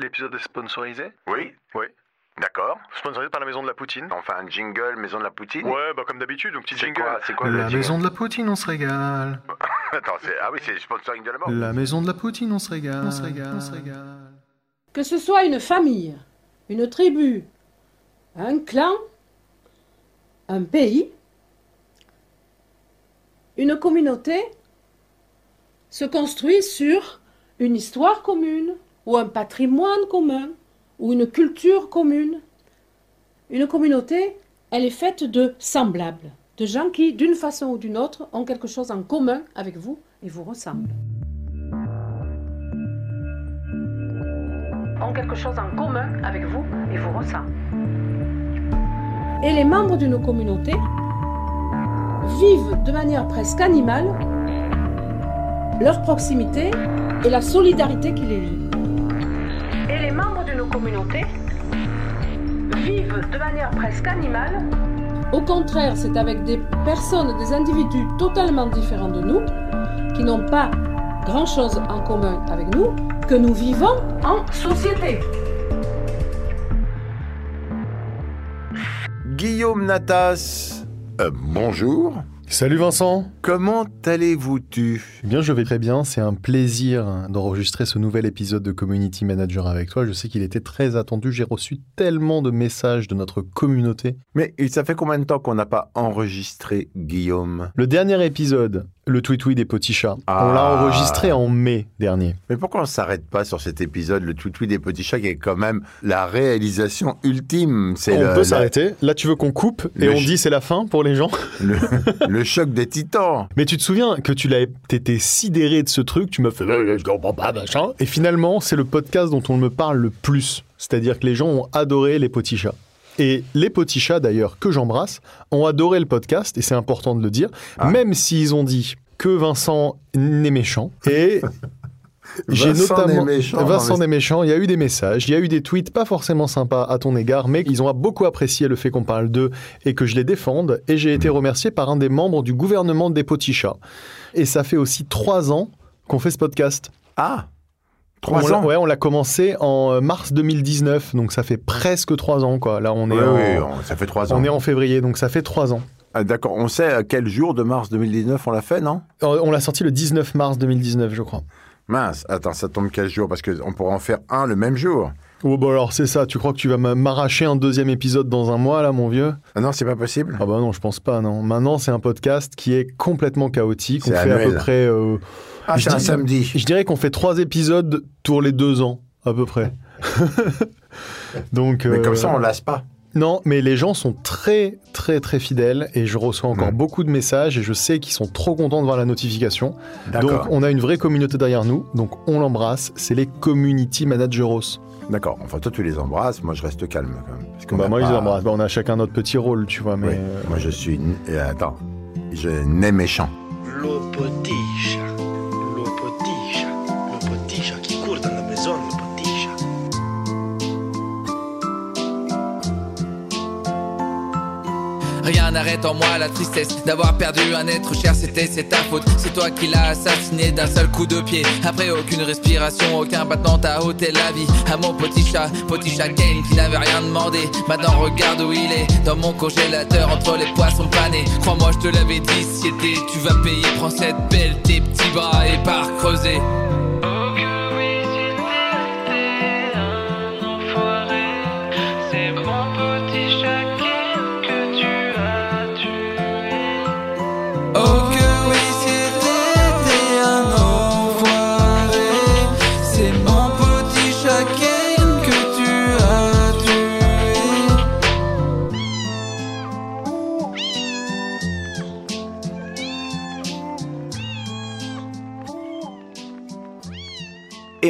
L'épisode est sponsorisé? Oui Oui. D'accord. Sponsorisé par la maison de la Poutine Enfin, un jingle, maison de la Poutine Ouais, bah comme d'habitude, un petit C'est jingle. quoi, c'est quoi le La jingle maison de la Poutine, on se régale. Attends, c'est... Ah oui, c'est le sponsoring de la mort. La maison de la Poutine, on se régale. On se régale. On se régale. Que ce soit une famille, une tribu, un clan, un pays, une communauté se construit sur une histoire commune ou un patrimoine commun ou une culture commune. Une communauté, elle est faite de semblables, de gens qui, d'une façon ou d'une autre, ont quelque chose en commun avec vous et vous ressemblent. Ont quelque chose en commun avec vous et vous ressemblent. Et les membres d'une communauté vivent de manière presque animale leur proximité et la solidarité qui les lie. Membres d'une communauté vivent de manière presque animale. Au contraire, c'est avec des personnes, des individus totalement différents de nous, qui n'ont pas grand-chose en commun avec nous, que nous vivons en société. Guillaume Natas, euh, bonjour. Salut Vincent Comment allez-vous-tu Eh bien, je vais très bien. C'est un plaisir d'enregistrer ce nouvel épisode de Community Manager avec toi. Je sais qu'il était très attendu. J'ai reçu tellement de messages de notre communauté. Mais ça fait combien de temps qu'on n'a pas enregistré Guillaume? Le dernier épisode, le tweet des petits chats, on Ah. l'a enregistré en mai dernier. Mais pourquoi on s'arrête pas sur cet épisode, le tweet des petits chats, qui est quand même la réalisation ultime? On le, peut la- s'arrêter. Là, tu veux qu'on coupe et Le on ch- dit c'est la fin pour les gens? Le, le choc des titans. Mais tu te souviens que tu l'as, t'étais sidéré de ce truc, tu m'as fait je comprends pas machin. Et finalement, c'est le podcast dont on me parle le plus. C'est-à-dire que les gens ont adoré les petits chats. Et les petits chats d'ailleurs que j'embrasse ont adoré le podcast et c'est important de le dire, Ah. même s'ils ont dit que Vincent n'est méchant. Et j'ai Vincent notamment n'est méchant, Vincent mais- n'est méchant. Il y a eu des messages, il y a eu des tweets pas forcément sympas à ton égard, mais ils ont beaucoup apprécié le fait qu'on parle d'eux et que je les défende. Et j'ai été remercié par un des membres du gouvernement des petits chats. Et ça fait aussi trois ans qu'on fait ce podcast. Ah Trois ans Ouais, on l'a commencé en euh, mars 2019, donc ça fait presque trois ans, quoi. Là, on est, Oui, en, oui, ça fait trois ans. on est en février, donc ça fait trois ans. Ah, D'accord, on sait à quel jour de mars 2019 on l'a fait, non? Euh, On l'a sorti le 19 mars 2019, je crois. Mince, attends, ça tombe quel jour? Parce qu'on pourrait en faire un le même jour. Oh, bah alors c'est ça, tu crois que tu vas m'a- m'arracher un deuxième épisode dans un mois, là, mon vieux? Ah non, c'est pas possible Ah bah non, je pense pas, non. Maintenant, c'est un podcast qui est complètement chaotique. On fait à peu près... euh, Ah, je c'est un dis- samedi. Je dirais qu'on fait trois épisodes tous les deux ans, à peu près. Donc, Mais euh, comme ça, on lasse pas. Non, mais les gens sont très, très, très fidèles et je reçois encore beaucoup de messages et je sais qu'ils sont trop contents de voir la notification. Donc, on a une vraie communauté derrière nous, donc on l'embrasse. C'est les Community Manageros. D'accord. Enfin, toi, tu les embrasses. Moi, je reste calme quand même. Parce Bah, moi, je pas- les embrasse. Bah, on a chacun notre petit rôle, tu vois, mais. Oui. euh, Moi, je suis. euh, Attends. Je nais méchant. Le petit Rien n'arrête en moi la tristesse d'avoir perdu un être cher, c'était c'est ta faute. C'est toi qui l'as assassiné d'un seul coup de pied. Après aucune respiration, aucun battement t'a ôté la vie. À mon petit chat, petit chat Kane qui n'avait rien demandé. Maintenant regarde où il est, dans mon congélateur entre les poissons panés. Crois-moi, je te l'avais dit, si tu vas payer. Prends cette belle, tes petits bras et pars creuser.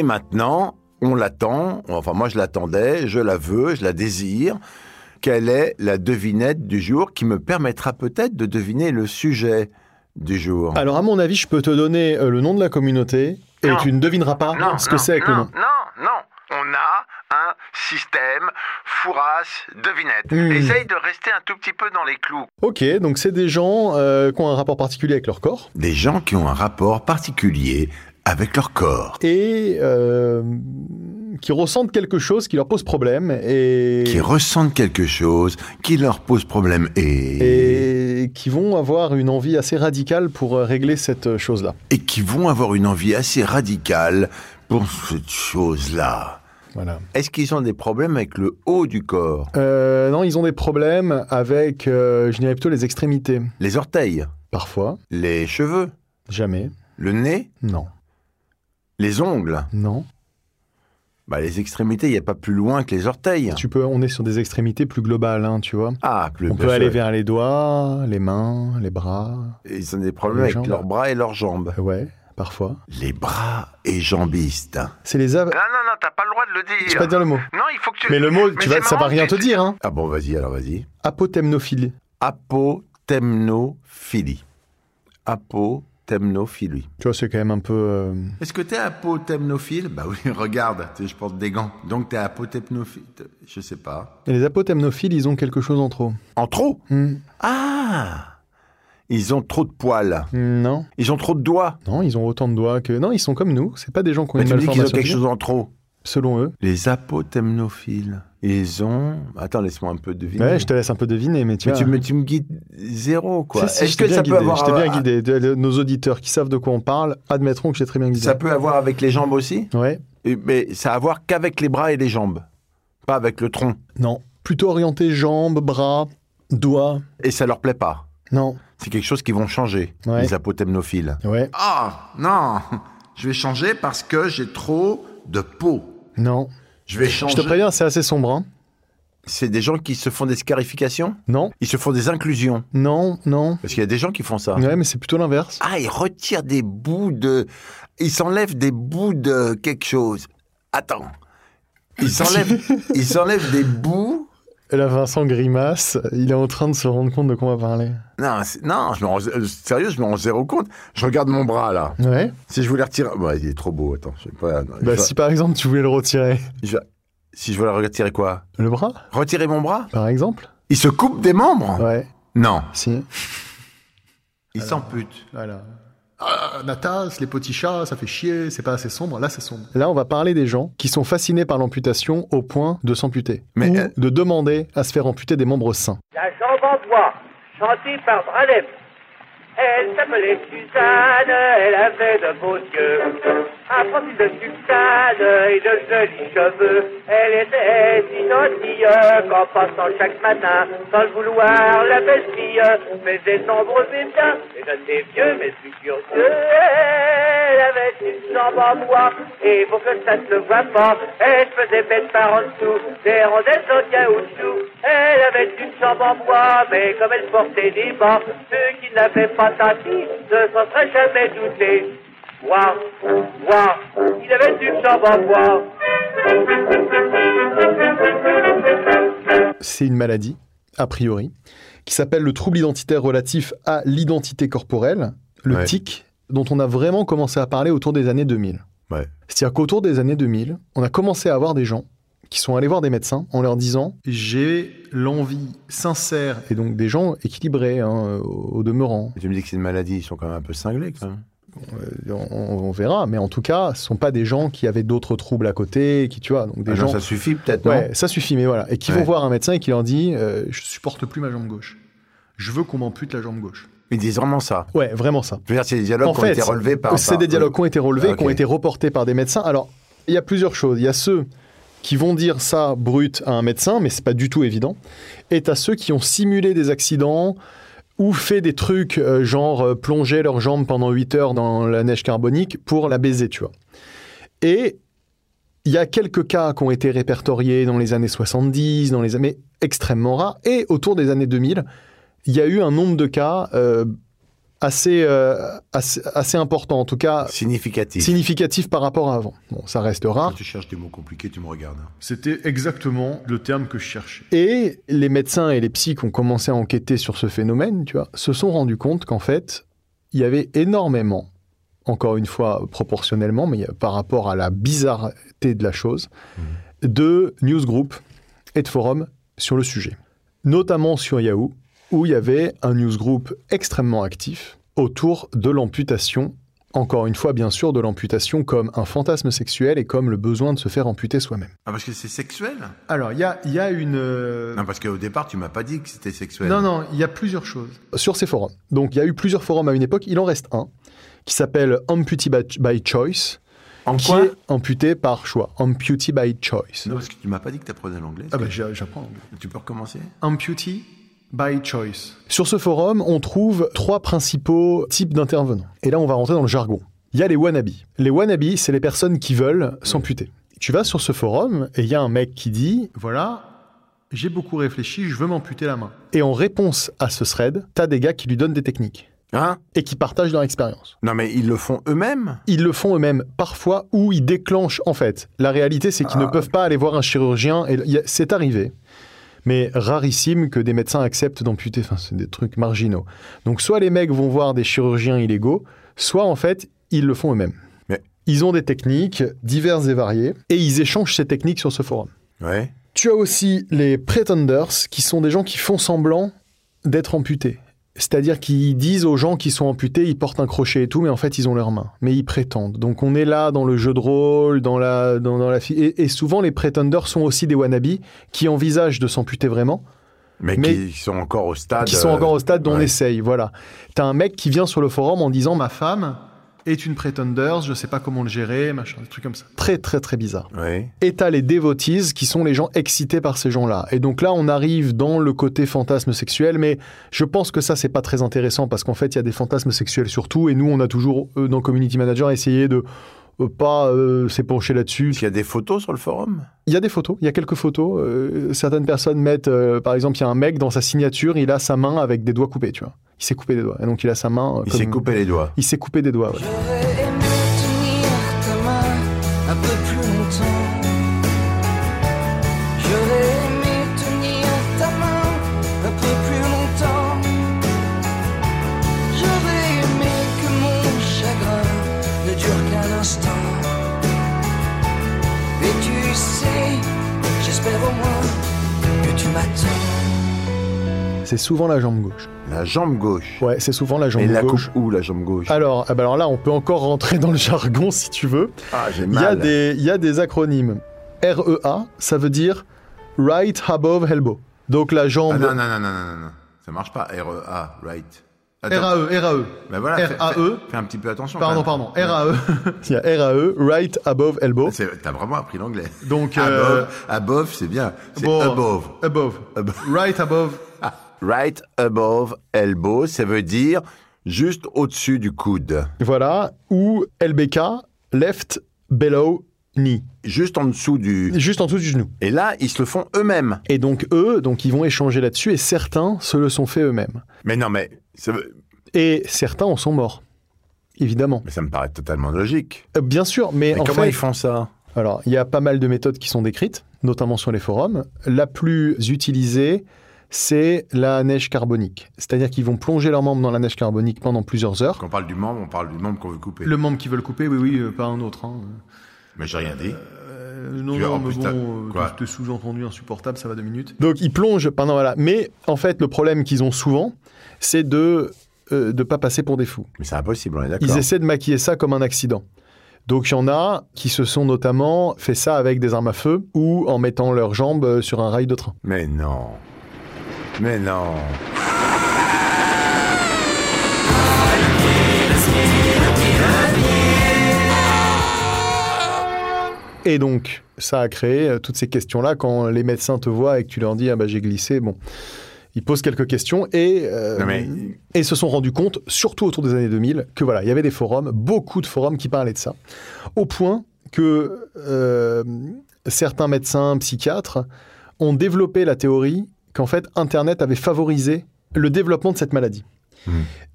Et maintenant, on l'attend. Enfin, moi, je l'attendais. Je la veux. Je la désire. Quelle est la devinette du jour qui me permettra peut-être de deviner le sujet du jour Alors, à mon avis, je peux te donner euh, le nom de la communauté et Non. tu ne devineras pas ce que c'est avec le nom. Non, non. On a un système fourrasse devinette. Hmm. Essaye de rester un tout petit peu dans les clous. Ok, donc c'est des gens euh, qui ont un rapport particulier avec leur corps. Des gens qui ont un rapport particulier avec leur corps. Et euh, qui ressentent quelque chose qui leur pose problème et, Qui ressentent quelque chose qui leur pose problème et... et qui vont avoir une envie assez radicale pour euh, régler cette chose-là. et qui vont avoir une envie assez radicale pour cette chose-là. Voilà. Est-ce qu'ils ont des problèmes avec le haut du corps? Euh, non, ils ont des problèmes avec, euh, je dirais plutôt les extrémités. Les orteils? Parfois, Les cheveux? Jamais, Le nez? Non, Les ongles non. bah, Les extrémités, il n'y a pas plus loin que les orteils. Tu peux, on est sur des extrémités plus globales, hein, tu vois. Ah, plus On peut aller vers les doigts, les mains, les bras. Ils ont des problèmes les avec jambes. leurs bras et leurs jambes. Ouais, parfois. Les bras et jambistes. C'est les av... Non, non, non, t'as pas le droit de le Je dire. vais pas dire le mot. Non, il faut que tu. Mais le mot, Mais tu vas, ça va rien te tu- dire, hein. Ah bon, vas-y, alors vas-y. Apotemnophilie. Apotemnophilie. Tu vois, c'est quand même un peu. euh, Est-ce que t'es apotemnophile Bah oui, regarde, je porte des gants. Donc t'es apotemnophile Je sais pas. Et les apotemnophiles, ils ont quelque chose en trop. En trop? Hmm. Ah Ils ont trop de poils. Non, Ils ont trop de doigts. non, ils ont autant de doigts que. Non, ils sont comme nous. C'est pas des gens qui ont Mais une tu me dis qu'ils ont malformation. quelque chose en trop. Selon eux. Les apotemnophiles. Ils ont. Attends, laisse-moi un peu deviner. Ouais, je te laisse un peu deviner, mais tu Mais vois. tu, me- tu me guides zéro, quoi. Si, si, Est-ce que ça guidé, peut avoir. je t'ai bien guidé. De- Nos auditeurs qui savent de quoi on parle admettront que j'ai très bien guidé. Ça peut avoir avec les jambes aussi Ouais. Mais ça a à voir qu'avec les bras et les jambes. Pas avec le tronc. Non. Plutôt orienté jambes, bras, doigts. Et ça leur plaît pas. Non. C'est quelque chose qui vont changer, Ouais. les apotemnophiles. Ouais. Ah, non Je vais changer parce que j'ai trop de peau. Non. Je vais Je changer. te préviens, c'est assez sombre. hein. C'est des gens qui se font des scarifications? Non. Ils se font des inclusions? Non. Non. Parce qu'il y a des gens qui font ça. Ouais, mais c'est plutôt l'inverse. Ah, ils retirent des bouts de... Ils s'enlèvent des bouts de quelque chose. Attends. Ils s'enlèvent, ils s'enlèvent des bouts... Là, Vincent grimace. Il est en train de se rendre compte de quoi on va parler. Non, non je me rends, euh, sérieux, je me rends zéro compte. Je regarde mon bras, là. Ouais. Si je voulais retirer... Bah, il est trop beau, attends. Je sais pas... non, Bah, je- si par exemple tu voulais le retirer, je- si je voulais retirer quoi? Le bras, Retirer mon bras? Par exemple. Il se coupe des membres? Ouais. Non. Si. Il s'ampute. Voilà. Ah, Natas, les petits chats, ça fait chier, c'est pas assez sombre. Là, c'est sombre. Là, on va parler des gens qui sont fascinés par l'amputation au point de s'amputer. Mais, ou de demander à se faire amputer des membres sains. La jambe en bois, chantée par Bralem. Elle s'appelait Suzanne, elle avait de beaux yeux. Profil de sultane et de jolis cheveux. Elle était gentille qu'en passant chaque matin, sans le vouloir, la belle fille faisait nombreux biens et de ses vieux mais plus curieux. Elle avait une jambe en bois et pour que ça ne se voit pas, elle faisait bête par en dessous des rondelles en caoutchouc. Elle avait une jambe en bois, mais comme elle portait des bas, ceux qui n'avaient pas tapis ne s'en seraient jamais doutés. Il avait une en bois. C'est une maladie, a priori, qui s'appelle le trouble identitaire relatif à l'identité corporelle, le Ouais. TIC, dont on a vraiment commencé à parler autour des années 2000. Ouais. C'est-à-dire qu'autour des années 2000, on a commencé à avoir des gens qui sont allés voir des médecins en leur disant j'ai l'envie sincère et donc des gens équilibrés hein, au au demeurant. Et tu me dis que c'est une maladie, ils sont quand même un peu cinglés, quand même. Euh, On, on verra, mais en tout cas, ce sont pas des gens qui avaient d'autres troubles à côté, qui tu vois, donc des Ah non, gens. ça suffit peut-être, Ouais, non ça suffit, mais voilà. Et qui vont voir un médecin et qui leur dit euh, Je supporte plus ma jambe gauche. Je veux qu'on m'ampute la jambe gauche. Ils disent vraiment ça. Ouais, vraiment ça. Je veux dire, c'est des dialogues En qui ont été relevés par... c'est par- des dialogues qui ont été relevés, Ah, qui ont été reportés par des médecins. Alors, il y a plusieurs choses. Il y a ceux qui vont dire ça brut à un médecin, mais c'est pas du tout évident. Et à ceux qui ont simulé des accidents ou fait des trucs euh, genre euh, plonger leurs jambes pendant 8 heures dans la neige carbonique pour la baiser, tu vois. Et il y a quelques cas qui ont été répertoriés dans les années 70, dans les années extrêmement rares, et autour des années 2000, il y a eu un nombre de cas euh, assez, euh, assez, assez important, en tout cas Significatif. significatif par rapport à avant. Bon, ça reste rare. Quand tu cherches des mots compliqués, tu me regardes. hein. C'était exactement le terme que je cherchais. Et les médecins et les psys qui ont commencé à enquêter sur ce phénomène, tu vois, se sont rendus compte qu'en fait, il y avait énormément, encore une fois proportionnellement, mais par rapport à la bizarreté de la chose, de newsgroups et de forums sur le sujet. Notamment sur Yahoo, où il y avait un newsgroup extrêmement actif autour de l'amputation encore une fois, bien sûr, de l'amputation comme un fantasme sexuel et comme le besoin de se faire amputer soi-même. Ah, parce que c'est sexuel? Alors, il y a, y a une... euh, Non, parce qu'au départ, tu m'as pas dit que c'était sexuel. Non, non, il y a plusieurs choses. Sur ces forums. Donc, il y a eu plusieurs forums à une époque. Il en reste un qui s'appelle Amputee by, by Choice, En qui quoi? est amputé par choix. Amputee by Choice. Non, parce que tu m'as pas dit que tu apprenais l'anglais. Ah bah, j'a- j'apprends. Tu peux recommencer? Amputee by choice. Sur ce forum, on trouve trois principaux types d'intervenants. Et là, on va rentrer dans le jargon. Il y a les wannabes. Les wannabes, c'est les personnes qui veulent s'amputer. Tu vas sur ce forum et il y a un mec qui dit Voilà, j'ai beaucoup réfléchi, je veux m'amputer la main. Et en réponse à ce thread, t'as des gars qui lui donnent des techniques Hein? Et qui partagent leur expérience. Non, mais ils le font eux-mêmes? Ils le font eux-mêmes parfois ou ils déclenchent en fait. La réalité, c'est qu'ils ne peuvent pas aller voir un chirurgien. Et c'est arrivé, mais rarissime que des médecins acceptent d'amputer. Enfin, c'est des trucs marginaux. Donc, soit les mecs vont voir des chirurgiens illégaux, soit en fait, ils le font eux-mêmes. Mais- Ils ont des techniques diverses et variées et ils échangent ces techniques sur ce forum. Ouais. Tu as aussi les pretenders, qui sont des gens qui font semblant d'être amputés. C'est-à-dire qu'ils disent aux gens qui sont amputés, ils portent un crochet et tout, mais en fait, ils ont leurs mains. Mais ils prétendent. Donc on est là dans le jeu de rôle, dans la... Dans, dans la et, et souvent, les pretenders sont aussi des wannabes qui envisagent de s'amputer vraiment, Mais, Mais- qui sont encore au stade. qui sont euh, encore au stade d'on ouais. essaye. Voilà. T'as un mec qui vient sur le forum en disant « Ma femme est une pretenders, je sais pas comment le gérer, machin, des trucs comme ça. » Très, très, très bizarre. Et t'as les devotees qui sont les gens excités par ces gens-là. Et donc là, on arrive dans le côté fantasme sexuel, mais je pense que ça, c'est pas très intéressant parce qu'en fait, il y a des fantasmes sexuels surtout. Et nous, on a toujours, euh, dans Community Manager, essayé de pas euh, s'épancher là-dessus. Est-ce qu'il y a des photos sur le forum? Il y a des photos, il y a quelques photos. Euh, certaines personnes mettent, euh, par exemple, il y a un mec dans sa signature, il a sa main avec des doigts coupés, tu vois. Il s'est coupé des doigts. Et donc, il a sa main. euh, Il comme- s'est coupé les doigts. Il s'est coupé des doigts, ouais. C'est souvent la jambe gauche. La jambe gauche Ouais, c'est souvent la jambe Et la gauche. Coupe où la jambe gauche? Alors, ah bah alors là, on peut encore rentrer dans le jargon si tu veux. Ah, j'ai mal. Il y, a des acronymes. REA, ça veut dire Right Above Elbow. Donc la jambe. Ah, non, non, non, non, non, non. Ça marche pas, REA, Right. RAE, RAE. Ben bah voilà, RAE. Fais, fais, fais, un petit peu attention. Pardon, pardon. RAE. Il y a RAE, right above elbow. T'as vraiment appris l'anglais. Donc, above, euh, c'est bien. C'est above. above. Right above. Right above elbow, ça veut dire juste au-dessus du coude. Voilà. Ou LBK, Left Below Knee. Juste en dessous du... Juste en dessous du genou. Et là, ils se le font eux-mêmes. Et donc eux, donc ils vont échanger là-dessus et certains se le sont fait eux-mêmes. Mais non, mais ça, veut- Et certains en sont morts. Évidemment. mais ça me paraît totalement logique. Euh, bien sûr, mais, Mais en comment fait, ils font ça? Alors, il y a pas mal de méthodes qui sont décrites, notamment sur les forums. La plus utilisée, c'est la neige carbonique. C'est-à-dire qu'ils vont plonger leurs membres dans la neige carbonique pendant plusieurs heures. Quand on parle du membre, on parle du membre qu'on veut couper. Le membre qu'ils veulent couper, oui, oui, euh, pas un autre. hein. Mais j'ai rien dit. Euh, non, non, mais bon, euh, sous-entendu insupportable, ça va deux minutes. Donc, ils plongent pendant, voilà. Mais, en fait, le problème qu'ils ont souvent, c'est de ne de pas passer pour des fous. Mais c'est impossible, on est d'accord. Ils essaient de maquiller ça comme un accident. Donc il y en a qui se sont notamment fait ça avec des armes à feu ou en mettant leurs jambes euh, sur un rail de train. Mais non. Mais non. Et donc ça a créé euh, toutes ces questions-là quand les médecins te voient et que tu leur dis ah bah j'ai glissé. Bon, ils posent quelques questions et euh, Non, mais- et se sont rendus compte, surtout autour des années 2000, que voilà il y avait des forums, beaucoup de forums qui parlaient de ça, au point que euh, certains médecins, psychiatres ont développé la théorie qu'en fait Internet avait favorisé le développement de cette maladie.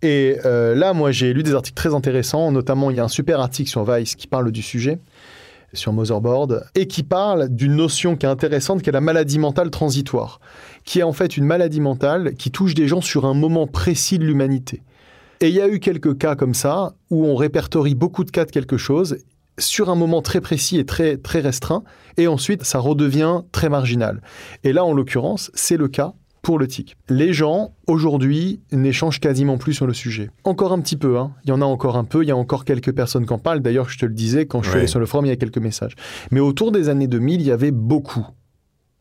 Et euh, là, moi, j'ai lu des articles très intéressants. Notamment, il y a un super article sur Vice qui parle du sujet, sur Motherboard, et qui parle d'une notion qui est intéressante, qui est la maladie mentale transitoire, qui est en fait une maladie mentale qui touche des gens sur un moment précis de l'humanité. Et il y a eu quelques cas comme ça, où on répertorie beaucoup de cas de quelque chose, sur un moment très précis et très, très restreint, et ensuite, ça redevient très marginal. Et là, en l'occurrence, c'est le cas pour le tic. Les gens, aujourd'hui, n'échangent quasiment plus sur le sujet. Encore un petit peu, hein. il y en a encore un peu, il y a encore quelques personnes qui en parlent. D'ailleurs, je te le disais, quand je suis allé sur le forum, il y a quelques messages. Mais autour des années 2000, il y avait beaucoup.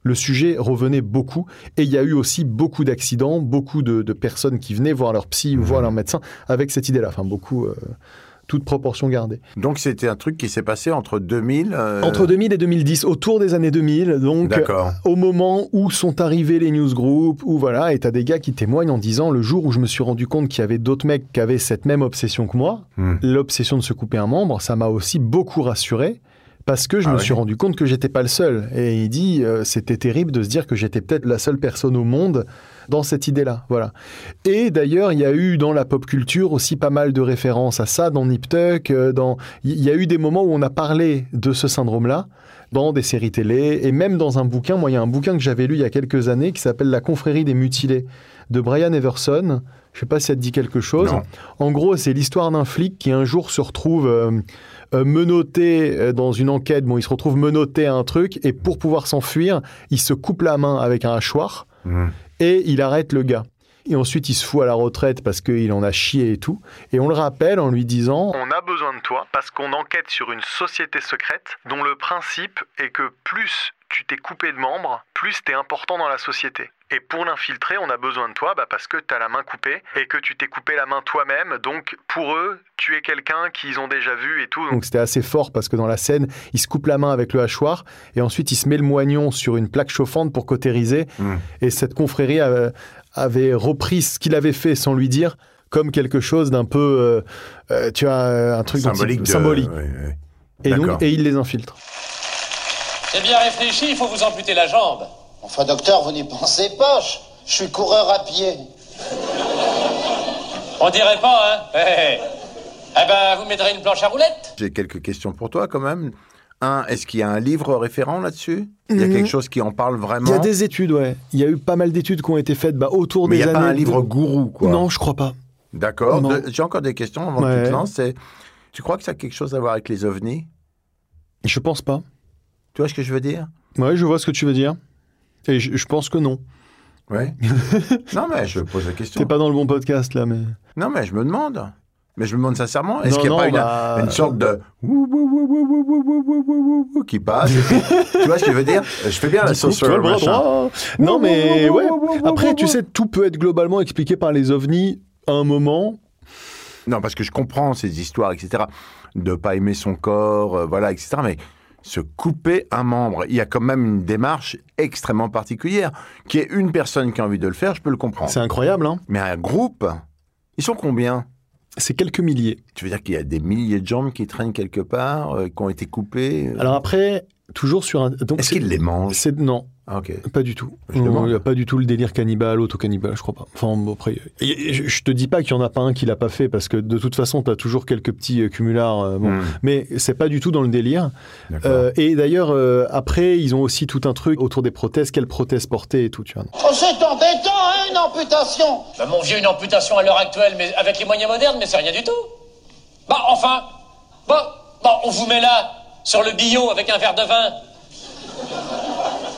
Le sujet revenait beaucoup et il y a eu aussi beaucoup d'accidents, beaucoup de, de personnes qui venaient voir leur psy ou voir leur médecin avec cette idée-là. Enfin, beaucoup, euh, toute proportion gardée. Donc c'était un truc qui s'est passé entre 2000. euh, Entre 2000 et 2010, autour des années 2000, donc D'accord. au moment où sont arrivés les newsgroups, où voilà, et t'as des gars qui témoignent en disant le jour où je me suis rendu compte qu'il y avait d'autres mecs qui avaient cette même obsession que moi, Hmm. l'obsession de se couper un membre, ça m'a aussi beaucoup rassuré. Parce que je Ah me suis rendu compte que j'étais pas le seul. Et il dit, euh, c'était terrible de se dire que j'étais peut-être la seule personne au monde dans cette idée-là. Voilà. Et d'ailleurs, il y a eu dans la pop culture aussi pas mal de références à ça, dans Nip Tuck, euh, dans... il y a eu des moments où on a parlé de ce syndrome-là, dans des séries télé, et même dans un bouquin. Moi, il y a un bouquin que j'avais lu il y a quelques années qui s'appelle La confrérie des mutilés de Brian Everson. Je sais pas si ça te dit quelque chose. Non. En gros, c'est l'histoire d'un flic qui un jour se retrouve euh, euh, menotté dans une enquête. Bon, il se retrouve menotté à un truc et pour pouvoir s'enfuir, il se coupe la main avec un hachoir Hmm. Et il arrête le gars. Et ensuite, il se fout à la retraite parce qu'il en a chié et tout. Et on le rappelle en lui disant On a besoin de toi parce qu'on enquête sur une société secrète dont le principe est que plus tu t'es coupé de membres, plus t'es important dans la société. Et pour l'infiltrer, on a besoin de toi bah, parce que t'as la main coupée et que tu t'es coupé la main toi-même. Donc pour eux, tu es quelqu'un qu'ils ont déjà vu et tout. Donc, c'était assez fort parce que dans la scène, il se coupe la main avec le hachoir et ensuite il se met le moignon sur une plaque chauffante pour cautériser. Mm. Et cette confrérie avait, avait repris ce qu'il avait fait sans lui dire comme quelque chose d'un peu, euh, euh, tu vois, euh, un truc symbolique. de- symbolique. Et, donc, et il les infiltre. C'est bien réfléchi, il faut vous amputer la jambe. Enfin, docteur, vous n'y pensez pas. Je, je suis coureur à pied. On dirait pas, hein Eh, eh. Eh ben, vous mettrez une planche à roulettes J'ai quelques questions pour toi quand même. Un, est-ce qu'il y a un livre référent là-dessus? Il y a Mhm. quelque chose qui en parle vraiment? Il y a des études, ouais. Il y a eu pas mal d'études qui ont été faites bah, autour Mais il des n'y a années. pas un livre de- gourou, quoi. Non, je crois pas. D'accord. De- J'ai encore des questions avant que tu Ouais. te lances. C'est- Tu crois que ça a quelque chose à voir avec les ovnis? Je pense pas. Tu vois ce que je veux dire? Ouais, je vois ce que tu veux dire. Et je, je pense que non. Ouais. non, mais je pose la question. T'es pas dans le bon podcast, là, mais. Non, mais je me demande. Mais je me demande sincèrement, est-ce qu'il n'y a pas bah... une, une, sorte de qui passe Tu vois ce que je veux dire Je fais bien la sauce sur le. Non, mais ouais. Après, tu sais, tout peut être globalement expliqué par les ovnis à un moment. Non, parce que je comprends ces histoires, etc. De pas aimer son corps, euh, voilà, etc. Mais se couper un membre, il y a quand même une démarche extrêmement particulière. Qui est une personne qui a envie de le faire, je peux le comprendre. C'est incroyable, hein. Mais un groupe, ils sont combien? C'est quelques milliers. Tu veux dire qu'il y a des milliers de jambes qui traînent quelque part, euh, qui ont été coupées euh, Alors après, toujours sur un. Est-ce qu'ils les mangent? c'est non, Ah, pas du tout. Demande. Il n'y a pas du tout le délire cannibale, auto-cannibale, je crois pas. Enfin, bon, après, je, je te dis pas qu'il y en a pas un qui l'a pas fait, parce que de toute façon, tu as toujours quelques petits euh, cumulards. euh, bon. Hmm, Mais c'est pas du tout dans le délire. Euh, et d'ailleurs, euh, après, ils ont aussi tout un truc autour des prothèses, quelles prothèses porter et tout, tu vois. Oh, c'est embêtant, hein, une amputation. Bah, mon vieux, une amputation à l'heure actuelle, mais avec les moyens modernes, mais c'est rien du tout. Bah, enfin Bon, bon, on vous met là, sur le bio, avec un verre de vin.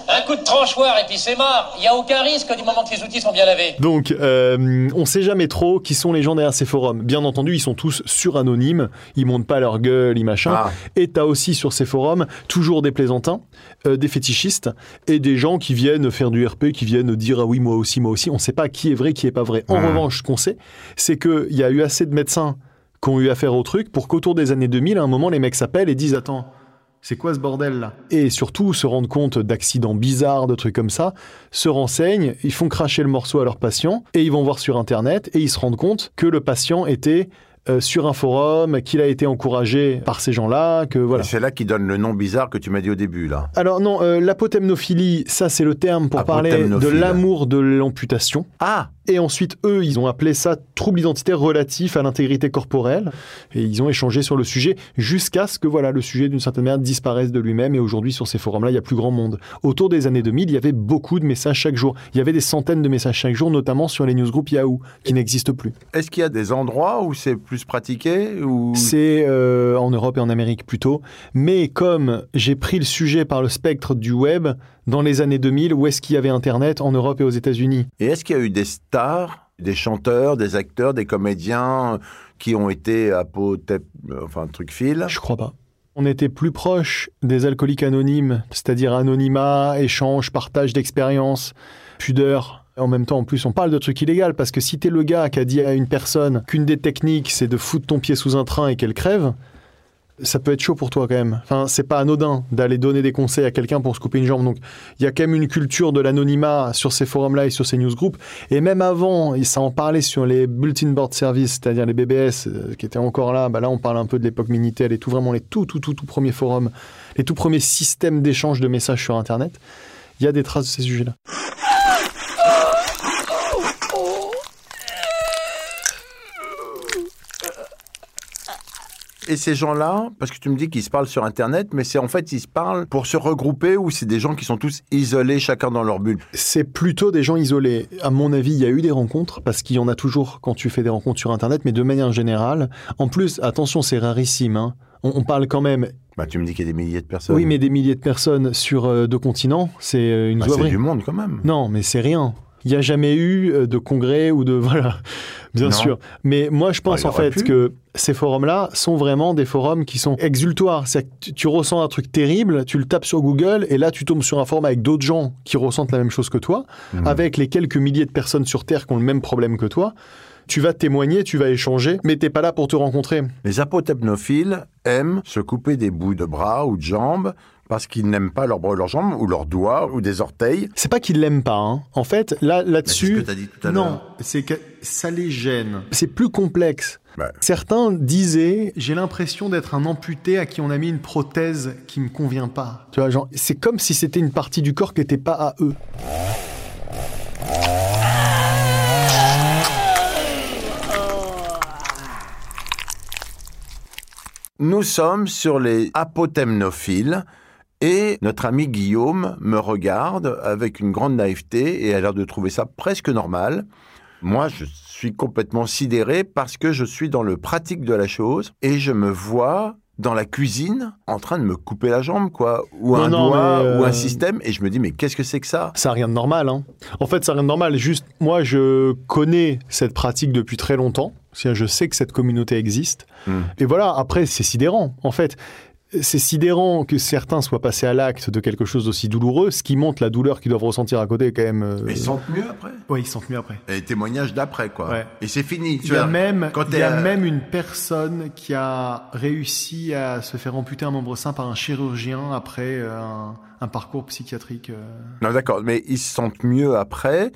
Un coup de tranchoir et puis c'est mort. Il n'y a aucun risque du moment que les outils sont bien lavés. Donc, euh, on sait jamais trop qui sont les gens derrière ces forums. Bien entendu, ils sont tous sur-anonymes, ils montent pas leur gueule, ils machin. Ah. Et t'as aussi sur ces forums toujours des plaisantins, euh, des fétichistes et des gens qui viennent faire du RP, qui viennent dire ah oui moi aussi, moi aussi. On sait pas qui est vrai, qui est pas vrai. En Mhm. revanche, ce qu'on sait, c'est qu'il y a eu assez de médecins qui ont eu affaire au truc pour qu'autour des années 2000, à un moment, les mecs s'appellent et disent attends. C'est quoi ce bordel là? Et surtout se rendre compte d'accidents bizarres, de trucs comme ça, se renseignent, ils font cracher le morceau à leur patient et ils vont voir sur internet et ils se rendent compte que le patient était euh, sur un forum, qu'il a été encouragé par ces gens-là, que voilà. C'est là qu'ils donnent le nom bizarre que tu m'as dit au début, là. Alors non, euh, l'apotemnophilie, ça c'est le terme pour parler de l'amour de l'amputation. Ah Et ensuite, eux, ils ont appelé ça trouble identitaire relatif à l'intégrité corporelle. Et ils ont échangé sur le sujet jusqu'à ce que voilà, le sujet, d'une certaine manière, disparaisse de lui-même. Et aujourd'hui, sur ces forums-là, il y a plus grand monde. Autour des années 2000, il y avait beaucoup de messages chaque jour. Il y avait des centaines de messages chaque jour, notamment sur les newsgroups Yahoo, qui n'existent plus. Est-ce qu'il y a des endroits où c'est plus plus pratiqué ou... C'est euh, en Europe et en Amérique plutôt. Mais comme j'ai pris le sujet par le spectre du web, dans les années 2000, où est-ce qu'il y avait Internet en Europe et aux États-Unis? Et est-ce qu'il y a eu des stars, des chanteurs, des acteurs, des comédiens qui ont été apotep... enfin, truc fil? Je crois pas. On était plus proche des alcooliques anonymes, c'est-à-dire anonymat, échange, partage d'expériences, pudeur. En même temps, en plus, on parle de trucs illégaux parce que si t'es le gars qui a dit à une personne qu'une des techniques, c'est de foutre ton pied sous un train et qu'elle crève, ça peut être chaud pour toi quand même. Enfin, c'est pas anodin d'aller donner des conseils à quelqu'un pour se couper une jambe. Donc, il y a quand même une culture de l'anonymat sur ces forums-là et sur ces newsgroups. Et même avant, ça en parlait sur les bulletin board service, c'est-à-dire les BBS euh, qui étaient encore là. Bah là, on parle un peu de l'époque Minitel et tout vraiment les tout, tout, tout, tout premiers forums, les tout premiers systèmes d'échange de messages sur Internet. Il y a des traces de ces sujets-là. Et ces gens-là, parce que tu me dis qu'ils se parlent sur Internet, mais c'est en fait, ils se parlent pour se regrouper ou c'est des gens qui sont tous isolés, chacun dans leur bulle? C'est plutôt des gens isolés. À mon avis, il y a eu des rencontres, parce qu'il y en a toujours quand tu fais des rencontres sur Internet, mais de manière générale. En plus, attention, c'est rarissime. hein. On, on parle quand même. Bah, tu me dis qu'il y a des milliers de personnes. Oui, mais des milliers de personnes sur euh, deux continents, c'est euh, une Bah, c'est du monde quand même. Non, mais c'est rien. Il n'y a jamais eu euh, de congrès ou de... Voilà, bien Non. sûr. Mais moi, je pense Ah, en fait pu. que ces forums-là sont vraiment des forums qui sont exultoires. C'est-à-dire que tu, tu ressens un truc terrible, tu le tapes sur Google, et là, tu tombes sur un forum avec d'autres gens qui ressentent la même chose que toi, Mhm. avec les quelques milliers de personnes sur Terre qui ont le même problème que toi. Tu vas témoigner, tu vas échanger, mais t'es pas là pour te rencontrer. Les apotepnophiles aiment se couper des bouts de bras ou de jambes parce qu'ils n'aiment pas leurs bras ou leurs jambes ou leurs doigts ou des orteils. C'est pas qu'ils l'aiment pas. hein. En fait, là, là-dessus, c'est ce que t'as dit tout à l'heure. non, c'est que ça les gêne. C'est plus complexe. Certains disaient, j'ai l'impression d'être un amputé à qui on a mis une prothèse qui me convient pas. Tu vois, genre, c'est comme si c'était une partie du corps qui n'était pas à eux. Nous sommes sur les apotemnophiles et notre ami Guillaume me regarde avec une grande naïveté et a l'air de trouver ça presque normal. Moi, je suis complètement sidéré parce que je suis dans le pratique de la chose et je me vois dans la cuisine en train de me couper la jambe, quoi, ou Non, un non, doigt, euh, ou un système, et je me dis, mais qu'est-ce que c'est que ça? Ça n'a rien de normal. Hein. En fait, ça n'a rien de normal. Juste, moi, je connais cette pratique depuis très longtemps. Je sais que cette communauté existe. Hmm. Et voilà, après, c'est sidérant. En fait, c'est sidérant que certains soient passés à l'acte de quelque chose d'aussi douloureux, ce qui montre la douleur qu'ils doivent ressentir à côté, quand même. euh, Mais ils sentent mieux après Ouais, ils sentent mieux après. Et témoignage d'après, quoi. Ouais. Et c'est fini. tu Il y, a vois. même, Quand il y a euh, même une personne qui a réussi à se faire amputer un membre sain par un chirurgien après euh, un, un parcours psychiatrique. euh. Non, d'accord, mais ils se sentent mieux après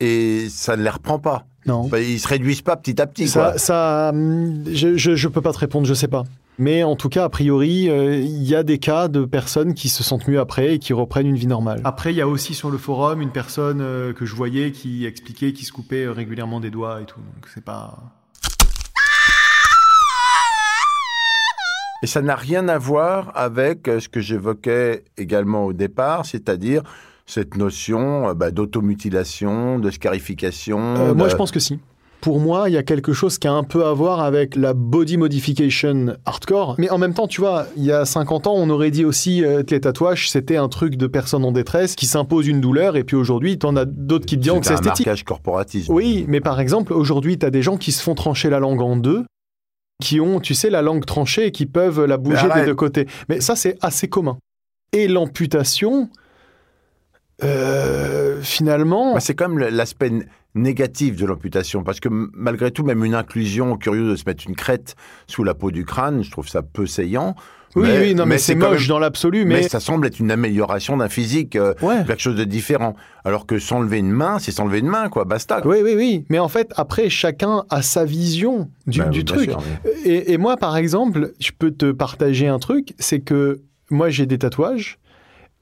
et ça ne les reprend pas. Non. Enfin, ils se réduisent pas petit à petit, Ça, quoi. ça, hum, je, je, je peux pas te répondre, je sais pas. Mais en tout cas, a priori, euh, il y a des cas de personnes qui se sentent mieux après et qui reprennent une vie normale. Après, il y a aussi sur le forum une personne euh, que je voyais qui expliquait qu'il se coupait euh, régulièrement des doigts et tout. Donc c'est pas. Et ça n'a rien à voir avec ce que j'évoquais également au départ, c'est-à-dire cette notion bah, d'automutilation, de scarification. Euh, moi, je pense que si. Pour moi, il y a quelque chose qui a un peu à voir avec la body modification hardcore. Mais en même temps, tu vois, il y a 50 ans, on aurait dit aussi euh, que les tatouages, c'était un truc de personne en détresse qui s'impose une douleur. Et puis aujourd'hui, t'en as d'autres qui te diront que c'est c'est un esthétique. marquage corporatisme. Oui, mais par exemple, aujourd'hui, tu as des gens qui se font trancher la langue en deux, qui ont, tu sais, la langue tranchée et qui peuvent la bouger des deux côtés. Mais ça, c'est assez commun. Et l'amputation, euh, finalement, Bah, c'est le- l'aspect n- négatif de l'amputation, parce que malgré tout, même une inclusion, curieux de se mettre une crête sous la peau du crâne, je trouve ça peu saillant. oui, oui, non, mais, c'est moche même- dans l'absolu, Mais, mais, ça semble être une amélioration d'un physique, euh, ouais. quelque chose de différent. Alors que s'enlever une main, c'est s'enlever une main, quoi, basta. Oui, oui, oui. Mais en fait, après, chacun a sa vision du, Bah, du truc. sûr, oui. Et, et moi, par exemple, je peux te partager un truc, c'est que moi, j'ai des tatouages,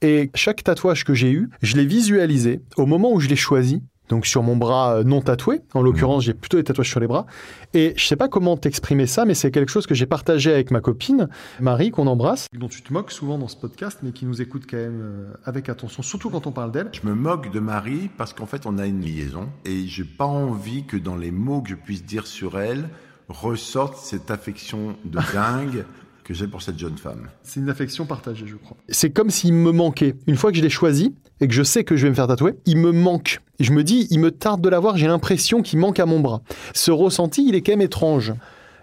et chaque tatouage que j'ai eu, je l'ai visualisé au moment où je l'ai choisi. Donc sur mon bras euh, non tatoué, en l'occurrence j'ai plutôt des tatouages sur les bras. Et je sais pas comment t'exprimer ça, mais c'est quelque chose que j'ai partagé avec ma copine, Marie, qu'on embrasse. Dont tu te moques souvent dans ce podcast, mais qui nous écoute quand même euh, avec attention, surtout quand on parle d'elle. Je me moque de Marie parce qu'en fait, on a une liaison et j'ai pas envie que dans les mots que je puisse dire sur elle, ressorte cette affection de dingue que j'ai pour cette jeune femme. C'est une affection partagée, je crois. C'est comme s'il me manquait. Une fois que je l'ai choisi et que je sais que je vais me faire tatouer, il me manque. Et je me dis, il me tarde de l'avoir, j'ai l'impression qu'il manque à mon bras. Ce ressenti, il est quand même étrange.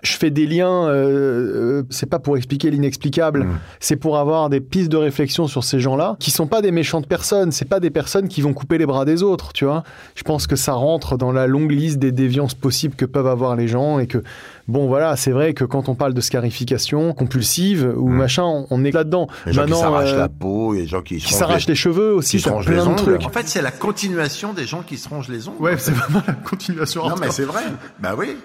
Je fais des liens, euh, euh, c'est pas pour expliquer l'inexplicable, c'est pour avoir des pistes de réflexion sur ces gens-là, qui sont pas des méchantes personnes, c'est pas des personnes qui vont couper les bras des autres, tu vois. Je pense que ça rentre dans la longue liste des déviances possibles que peuvent avoir les gens et que, bon voilà, c'est vrai que quand on parle de scarification compulsive ou machin, on, on est là-dedans. Les gens qui s'arrachent euh, la peau, les gens qui, qui s'arrachent les cheveux aussi, qui se t'as rongent les plein de ongles. trucs. En fait, c'est la continuation des gens qui se rongent les ongles. Ouais, c'est vraiment la continuation. Non, mais c'est vrai. Bah oui.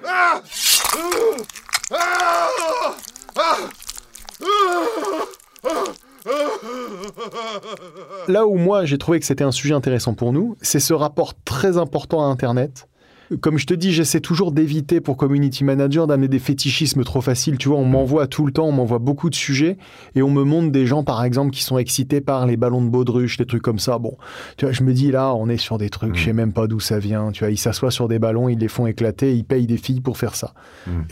Là où moi j'ai trouvé que c'était un sujet intéressant pour nous, c'est ce rapport très important à Internet. Comme je te dis, j'essaie toujours d'éviter pour community manager d'amener des fétichismes trop faciles. Tu vois, on m'envoie tout le temps, on m'envoie beaucoup de sujets et on me montre des gens, par exemple, qui sont excités par les ballons de baudruche, des trucs comme ça. Bon, tu vois, je me dis là, on est sur des trucs, je sais même pas d'où ça vient. Tu vois, ils s'assoient sur des ballons, ils les font éclater, ils payent des filles pour faire ça.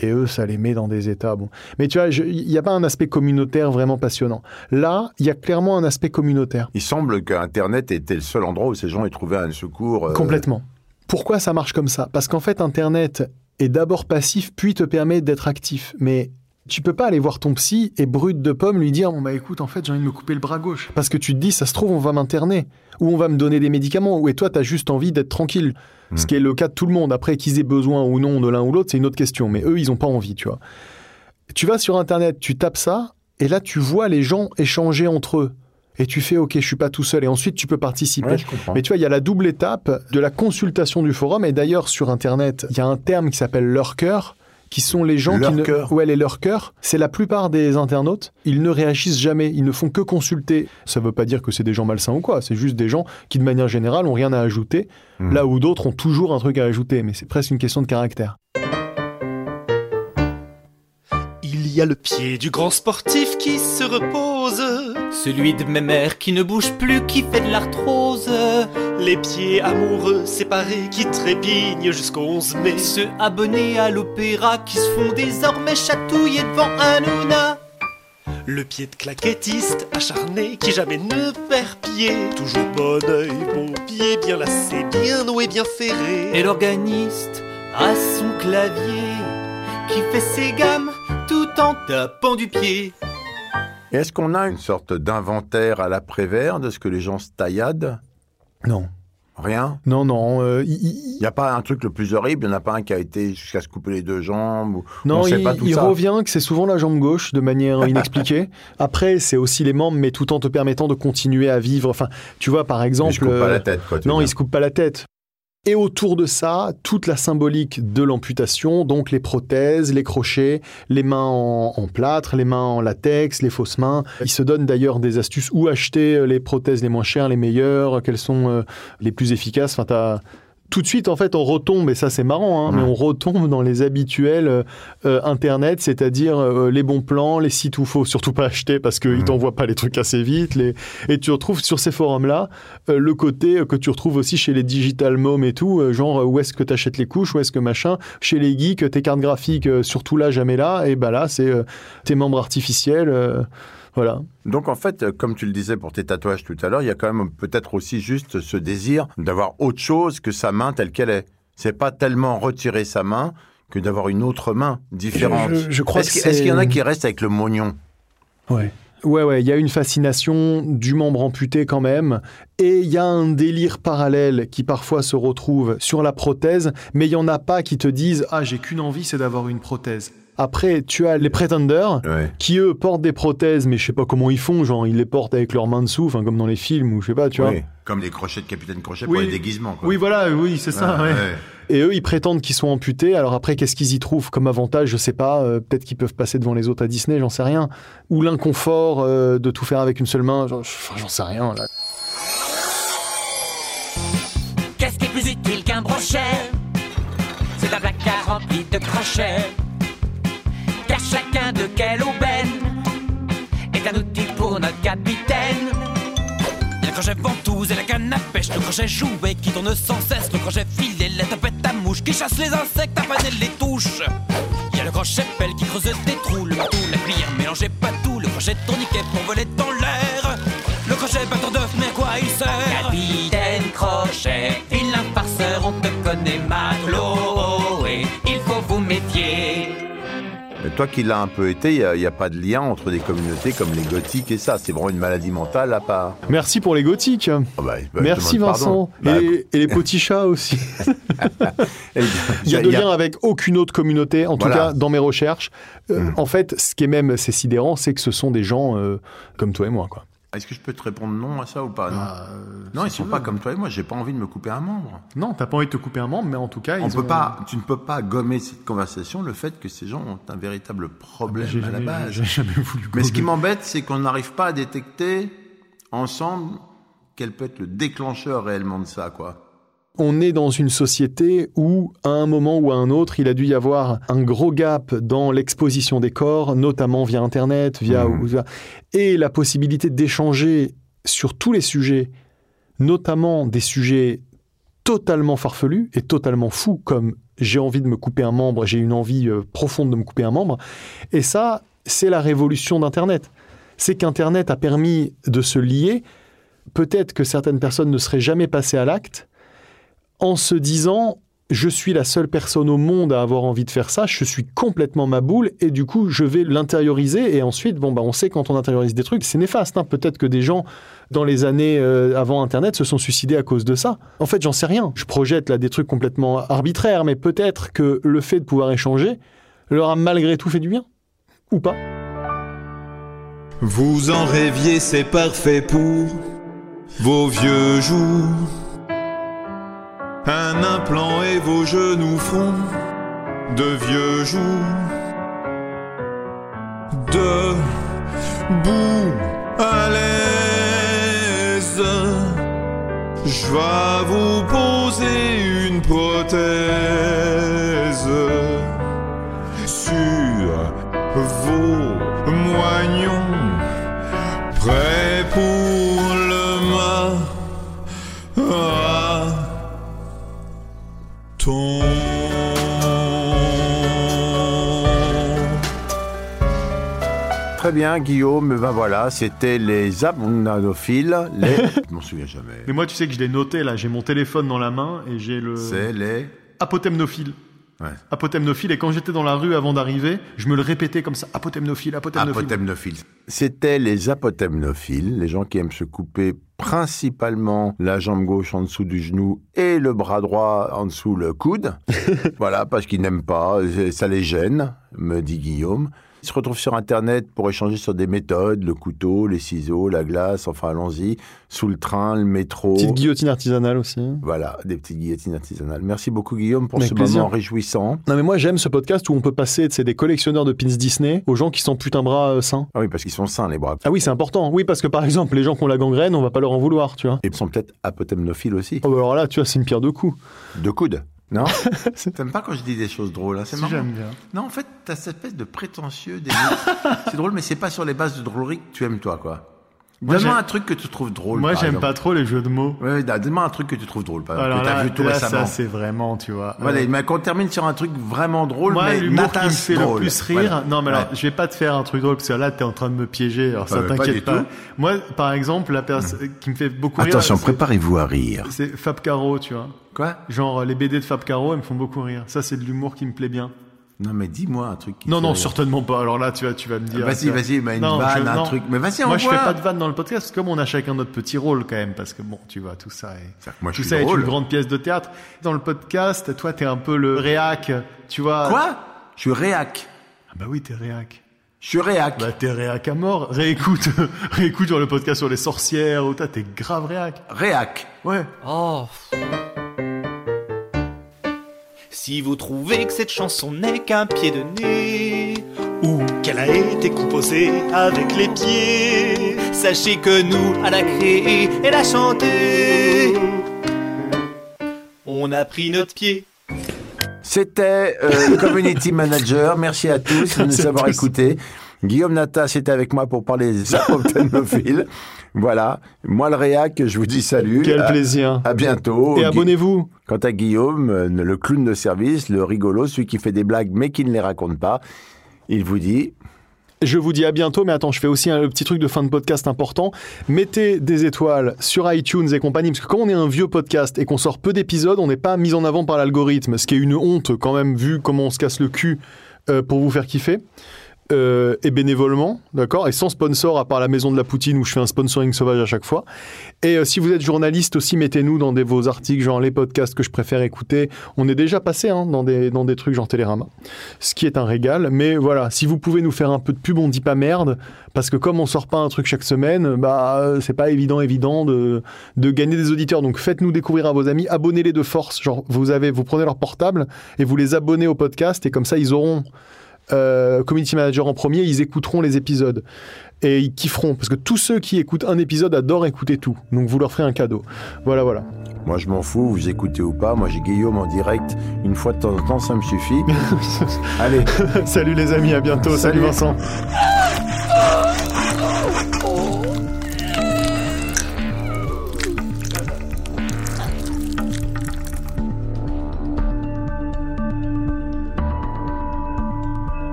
Et eux, ça les met dans des états. Bon, mais tu vois, il n'y a pas un aspect communautaire vraiment passionnant. Là, il y a clairement un aspect communautaire. Il semble qu'Internet était le seul endroit où ces gens aient trouvé un secours. euh, Complètement. Pourquoi ça marche comme ça? Parce qu'en fait, Internet est d'abord passif, puis te permet d'être actif. Mais tu peux pas aller voir ton psy et brut de pomme lui dire bon bah écoute en fait j'ai envie de me couper le bras gauche. Parce que tu te dis ça se trouve on va m'interner. Ou on va me donner des médicaments. Ou et toi tu as juste envie d'être tranquille. Ce qui est le cas de tout le monde. Après qu'ils aient besoin ou non de l'un ou l'autre c'est une autre question. Mais eux ils ont pas envie tu vois. Tu vas sur internet tu tapes ça. Et là tu vois les gens échanger entre eux et tu fais ok je suis pas tout seul et ensuite tu peux participer. Ouais, je comprends. mais tu vois il y a la double étape de la consultation du forum et d'ailleurs sur internet il y a un terme qui s'appelle lurker qui sont les gens qui ne ouais les lurkers c'est la plupart des internautes ils ne réagissent jamais ils ne font que consulter. Ça veut pas dire que c'est des gens malsains ou quoi c'est juste des gens qui de manière générale ont rien à ajouter là où d'autres ont toujours un truc à ajouter mais c'est presque une question de caractère. Il y a le pied du grand sportif qui se repose. Celui de mes mères qui ne bouge plus, qui fait de l'arthrose. Les pieds amoureux séparés qui trépignent jusqu'au 11 mai. Ceux abonnés à l'opéra qui se font désormais chatouiller devant un. Le pied de claquettiste acharné qui jamais ne perd pied. Toujours bon oeil, bon pied, bien lacé, bien noué, bien ferré. Et l'organiste à son clavier qui fait ses gammes tout en tapant du pied. Est-ce qu'on a une sorte d'inventaire à l'après-vert de ce que les gens se tailladent? Non Rien? Non non euh, il- Il n'y a pas un truc le plus horrible, il n'y en a pas un qui a été jusqu'à se couper les deux jambes ou... Non, on sait il, pas tout il ça. revient que c'est souvent la jambe gauche de manière inexpliquée. Après, c'est aussi les membres, mais tout en te permettant de continuer à vivre. Enfin, tu vois, par exemple. se coupe pas euh, la tête, quoi, Non, il dire. se coupe pas la tête. Et autour de ça, toute la symbolique de l'amputation, donc les prothèses, les crochets, les mains en, plâtre, les mains en latex, les fausses mains. Il se donne d'ailleurs des astuces où acheter euh, les prothèses les moins chères, les meilleures, quelles sont euh, les plus efficaces. Enfin, tout de suite, en fait, on retombe, et ça c'est marrant, hein, mais on retombe dans les habituels euh, euh, Internet, c'est-à-dire euh, les bons plans, les sites où faut surtout pas acheter parce qu'ils t'envoient pas les trucs assez vite. Les... Et tu retrouves sur ces forums-là euh, le côté que tu retrouves aussi chez les digital moms et tout, genre où est-ce que tu achètes les couches, où est-ce que machin. Chez les geeks, tes cartes graphiques, surtout là, jamais là, et bah là, c'est tes membres artificiels. Voilà. Donc en fait, comme tu le disais pour tes tatouages tout à l'heure, il y a quand même peut-être aussi juste ce désir d'avoir autre chose que sa main telle qu'elle est. C'est pas tellement retirer sa main que d'avoir une autre main différente. Je- je crois est-ce qu'il- y en a qui restent avec le mognon? Ouais. Ouais, ouais, il y a une fascination du membre amputé quand même, et il y a un délire parallèle qui parfois se retrouve sur la prothèse, mais il y en a pas qui te disent ah j'ai qu'une envie, c'est d'avoir une prothèse. Après, tu as les pretenders qui eux portent des prothèses, mais je sais pas comment ils font, genre ils les portent avec leurs mains dessous, enfin comme dans les films ou je sais pas, tu vois. Oui, Comme les crochets de Capitaine Crochet pour les déguisements. quoi. Oui, voilà, oui, c'est ça. Ouais, ouais. ouais. Et eux, ils prétendent qu'ils sont amputés. Alors après, qu'est-ce qu'ils y trouvent comme avantage Je sais pas. euh, Peut-être qu'ils peuvent passer devant les autres à Disney, j'en sais rien. Ou l'inconfort euh, de tout faire avec une seule main, j'en sais rien. Là. Qu'est-ce qui est plus utile qu'un brochet? C'est un placard rempli de crochets. De quelle aubaine est un outil pour notre capitaine. Le crochet ventouse et la canne à pêche, le crochet jouet qui tourne sans cesse, le crochet filet, la tapette à mouche qui chasse les insectes afin qu'elles les touche. Il y a le crochet pelle qui creuse des trous, le marteau, la cuillère, mélangez pas tout, le crochet tourniquet pour voler dans l'air. Le crochet bâton d'œuf, mais à quoi il sert? Capitaine Crochet, vilain farceur, on te connaît matelot, toi qui l'as un peu été, il n'y a, pas de lien entre des communautés comme les gothiques et ça. C'est vraiment une maladie mentale à part. Merci pour les gothiques. Oh bah, bah, Merci Vincent. Bah, et, les, et les petits chats aussi. Il y a de lien avec aucune autre communauté, en tout cas dans mes recherches. Euh, En fait, ce qui est même c'est sidérant, c'est que ce sont des gens euh, comme toi et moi. Quoi. Est-ce que je peux te répondre non à ça ou pas Non, Ah, non ils sont pas comme toi et moi. J'ai pas envie de me couper un membre. Non, t'as pas envie de te couper un membre, mais en tout cas, On ils peut ont- pas, tu ne peux pas gommer cette conversation le fait que ces gens ont un véritable problème à la base. j'ai jamais voulu Mais ce qui m'embête, c'est qu'on n'arrive pas à détecter ensemble quel peut être le déclencheur réellement de ça, quoi. On est dans une société où, à un moment ou à un autre, il a dû y avoir un gros gap dans l'exposition des corps, notamment via Internet, via ou- et la possibilité d'échanger sur tous les sujets, notamment des sujets totalement farfelus et totalement fous, comme j'ai envie de me couper un membre, j'ai une envie euh, profonde de me couper un membre. Et ça, c'est la révolution d'Internet. C'est qu'Internet a permis de se lier. Peut-être que certaines personnes ne seraient jamais passées à l'acte en se disant je suis la seule personne au monde à avoir envie de faire ça, je suis complètement ma boule et du coup je vais l'intérioriser et ensuite bon bah on sait quand on intériorise des trucs c'est néfaste hein. peut-être que des gens dans les années euh, avant internet se sont suicidés à cause de ça. En fait j'en sais rien, je projette là des trucs complètement arbitraires mais peut-être que le fait de pouvoir échanger leur a malgré tout fait du bien ou pas. Vous en rêviez, c'est parfait pour vos vieux jours. Un implant et vos genoux font de vieux jours. Debout à l'aise, je vais vous poser une prothèse sur vos moignons, Très bien, Guillaume. Ben voilà, c'était les abnanophiles. Les... je m'en souviens jamais. Mais moi tu sais que je l'ai noté là, j'ai mon téléphone dans la main et j'ai le... C'est les... Apotemnophile. Ouais. Apotemnophile, et quand j'étais dans la rue avant d'arriver, je me le répétais comme ça, apotemnophile, apotemnophile. Apotemnophiles. C'était les apotemnophiles, les gens qui aiment se couper principalement la jambe gauche en dessous du genou et le bras droit en dessous le coude. voilà, parce qu'ils n'aiment pas, ça les gêne, me dit Guillaume. Ils se retrouvent sur Internet pour échanger sur des méthodes, le couteau, les ciseaux, la glace, enfin allons-y, sous le train, le métro. Petite guillotine artisanale aussi. Voilà, des petites guillotines artisanales. Merci beaucoup Guillaume pour Avec ce plaisir. moment réjouissant. Non mais moi j'aime ce podcast où on peut passer de des collectionneurs de pins Disney aux gens qui sont putain bras euh, sains. Ah oui, parce qu'ils sont sains les bras. Ah oui, c'est important. Oui, parce que par exemple, les gens qui ont la gangrène, on va pas leur en vouloir, tu vois. Ils sont peut-être apotemnophiles aussi. Oh, bah alors là, tu vois, c'est une pierre de coups. De coude non T'aimes pas quand je dis des choses drôles, hein c'est Si, marrant. j'aime bien. Non, en fait, t'as cette espèce de prétentieux. Des... c'est drôle, mais c'est pas sur les bases de drôlerie que tu aimes toi, quoi. Moi, Donne-moi un truc que tu trouves drôle. Moi, j'aime pas trop les jeux de mots. Ouais, donne-moi un truc que tu trouves drôle, par exemple, Alors que t'as là, vu tout là, récemment. ça c'est vraiment, tu vois. Voilà, euh, mais qu'on termine sur un truc vraiment drôle, Moi, mais l'humour qui me fait drôle. le plus rire. Voilà. Non, mais alors, je vais pas te faire un truc drôle parce que là, t'es en train de me piéger. Alors, ça pas t'inquiète pas. Moi, par exemple, la personne qui me fait beaucoup rire. Attention, préparez-vous à rire. C'est Fab Caro, tu vois. Quoi? Genre, les BD de Fab Caro, elles me font beaucoup rire. Ça, c'est de l'humour qui me plaît bien. Non, mais dis-moi un truc. qui Non, te non, certainement pas. Alors là, tu vas, tu vas me dire. Vas-y, vas-y, mais une Non, vanne, je- un non. truc. Mais vas-y, Moi, je fais pas de vanne dans le podcast comme on a chacun notre petit rôle quand même, parce que bon, tu vois, tout ça est, moi, tout ça est drôle. une grande pièce de théâtre. Dans le podcast, toi, t'es un peu le réac, tu vois. Quoi? Je suis réac. Ah bah oui, t'es réac. Je suis réac. Bah t'es réac à mort. Réécoute, réécoute genre le podcast sur les sorcières ou toi, t'es grave réac. Réac. Ouais. Oh. Si vous trouvez que cette chanson n'est qu'un pied de nez, ou qu'elle a été composée avec les pieds, sachez que nous, à la créer et la chanter, on a pris notre pied. C'était euh, Community Manager. Merci à tous de nous avoir écoutés. Guillaume Nata, c'était avec moi pour parler des apopténophiles. Voilà. Moi, le réac, je vous dis salut. Quel À- plaisir. À bientôt. Et abonnez-vous. Quant à Guillaume, euh, le clown de service, le rigolo, celui qui fait des blagues mais qui ne les raconte pas, il vous dit Je vous dis à bientôt, mais attends, je fais aussi un petit truc de fin de podcast important. Mettez des étoiles sur iTunes et compagnie, parce que quand on est un vieux podcast et qu'on sort peu d'épisodes, on n'est pas mis en avant par l'algorithme, ce qui est une honte quand même, vu comment on se casse le cul euh, pour vous faire kiffer. Euh, et bénévolement, d'accord, et sans sponsor à part la maison de la Poutine où je fais un sponsoring sauvage à chaque fois. Et euh, si vous êtes journaliste aussi, mettez-nous dans vos articles, genre les podcasts que je préfère écouter. On est déjà passé hein, dans, des, dans des trucs genre Télérama, ce qui est un régal. Mais voilà, si vous pouvez nous faire un peu de pub, on dit pas merde, parce que comme on sort pas un truc chaque semaine, bah euh, c'est pas évident, évident de, de gagner des auditeurs. Donc faites-nous découvrir à vos amis, abonnez-les de force. Genre vous avez, vous prenez leur portable et vous les abonnez au podcast et comme ça ils auront euh, community manager en premier, ils écouteront les épisodes et ils kifferont parce que tous ceux qui écoutent un épisode adorent écouter tout. Donc vous leur ferez un cadeau. Voilà, voilà. Moi, je m'en fous, vous écoutez ou pas. Moi, j'ai Guillaume en direct. Une fois de temps en temps, ça me suffit. Allez. Salut les amis, à bientôt. Salut, Salut. Vincent.